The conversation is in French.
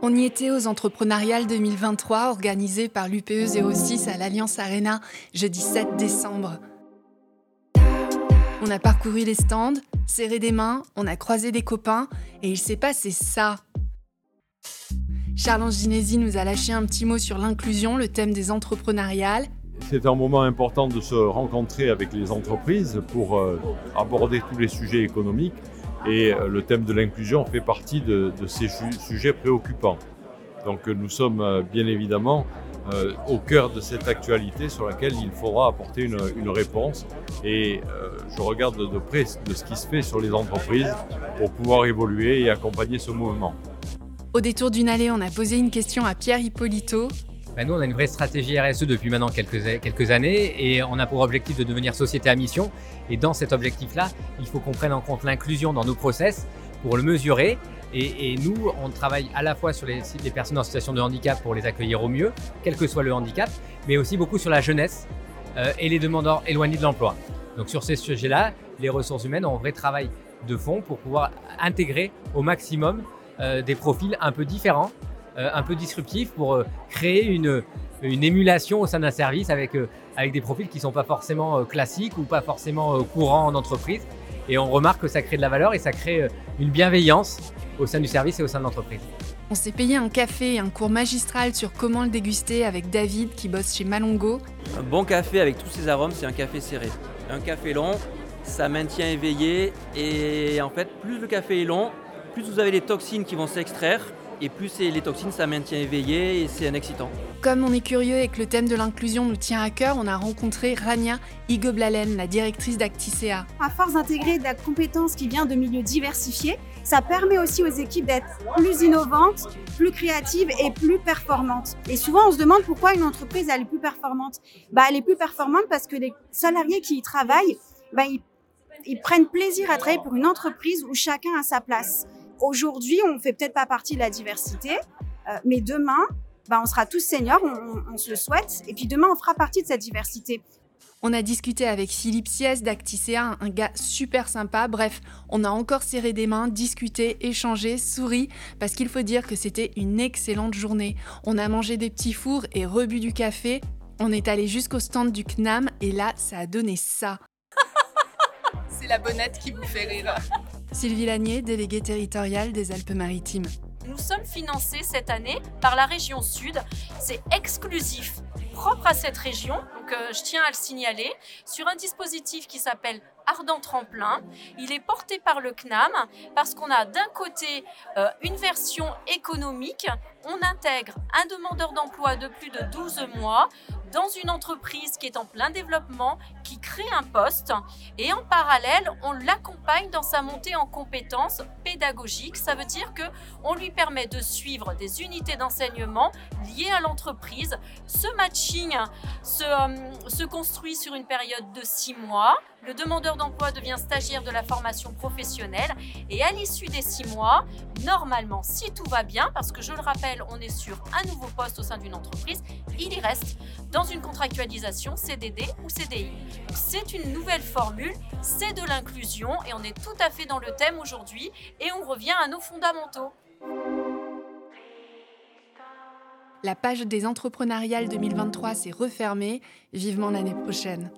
On y était aux Entrepreneuriales 2023 organisées par l'UPE 06 à l'Alliance Arena jeudi 7 décembre. On a parcouru les stands, serré des mains, on a croisé des copains et il s'est passé ça. Charles Anginesi nous a lâché un petit mot sur l'inclusion, le thème des entrepreneuriales. C'est un moment important de se rencontrer avec les entreprises pour euh, aborder tous les sujets économiques et euh, le thème de l'inclusion fait partie de, ces sujets préoccupants. Donc nous sommes bien évidemment euh, au cœur de cette actualité sur laquelle il faudra apporter une, réponse. Et euh, je regarde de près de ce qui se fait sur les entreprises pour pouvoir évoluer et accompagner ce mouvement. Au détour d'une allée, on a posé une question à Pierre Hippolito. Ben, nous, on a une vraie stratégie RSE depuis maintenant quelques, années et on a pour objectif de devenir société à mission. Et dans cet objectif-là, il faut qu'on prenne en compte l'inclusion dans nos process pour le mesurer et, nous, on travaille à la fois sur les, personnes en situation de handicap pour les accueillir au mieux, quel que soit le handicap, mais aussi beaucoup sur la jeunesse euh, et les demandeurs éloignés de l'emploi. Donc sur ces sujets-là, les ressources humaines ont un vrai travail de fond pour pouvoir intégrer au maximum euh, des profils un peu différents, un peu disruptifs pour créer une, une émulation au sein d'un service avec, avec des profils qui ne sont pas forcément classiques ou pas forcément courants en entreprise. Et on remarque que ça crée de la valeur et ça crée une bienveillance au sein du service et au sein de l'entreprise. On s'est payé un café et un cours magistral sur comment le déguster avec David qui bosse chez Malongo. Un bon café avec tous ses arômes, c'est un café serré. Un café long, ça maintient éveillé et en fait, plus le café est long, plus vous avez les toxines qui vont s'extraire et plus les toxines, ça maintient éveillé et c'est un excitant. Comme on est curieux et que le thème de l'inclusion nous tient à cœur, on a rencontré Rania Igoblalen, la directrice d'Acticea. À force d'intégrer de la compétence qui vient de milieux diversifiés, ça permet aussi aux équipes d'être plus innovantes, plus créatives et plus performantes. Et souvent, on se demande pourquoi une entreprise elle est plus performante. Bah, elle est plus performante parce que les salariés qui y travaillent, bah, ils, ils prennent plaisir à travailler pour une entreprise où chacun a sa place. Aujourd'hui, on fait peut-être pas partie de la diversité, euh, mais demain, bah, on sera tous seniors, on, se le souhaite, et puis demain, on fera partie de cette diversité. On a discuté avec Philippe Sies d'Acticea, un gars super sympa. Bref, on a encore serré des mains, discuté, échangé, souri, parce qu'il faut dire que c'était une excellente journée. On a mangé des petits fours et rebu du café. On est allé jusqu'au stand du CNAM et là, ça a donné ça. C'est la bonnette qui vous fait rire. Sylvie Lanier, déléguée territoriale des Alpes-Maritimes. Nous sommes financés cette année par la région Sud. C'est exclusif, propre à cette région, donc euh, je tiens à le signaler, sur un dispositif qui s'appelle Ardent Tremplin. Il est porté par le CNAM parce qu'on a d'un côté euh, une version économique, on intègre un demandeur d'emploi de plus de 12 mois dans une entreprise qui est en plein développement, qui crée un poste et en parallèle, on l'accompagne dans sa montée en compétences pédagogiques. Ça veut dire que on lui permet de suivre des unités d'enseignement liées à l'entreprise. Ce matching se, euh, se construit sur une période de six mois. Le demandeur d'emploi devient stagiaire de la formation professionnelle et à l'issue des six mois, normalement, si tout va bien, parce que je le rappelle, on est sur un nouveau poste au sein d'une entreprise, il y reste dans une contractualisation CDD ou CDI. C'est une nouvelle formule, c'est de l'inclusion et on est tout à fait dans le thème aujourd'hui et on revient à nos fondamentaux. La page des entrepreneuriales 2023 s'est refermée, vivement l'année prochaine.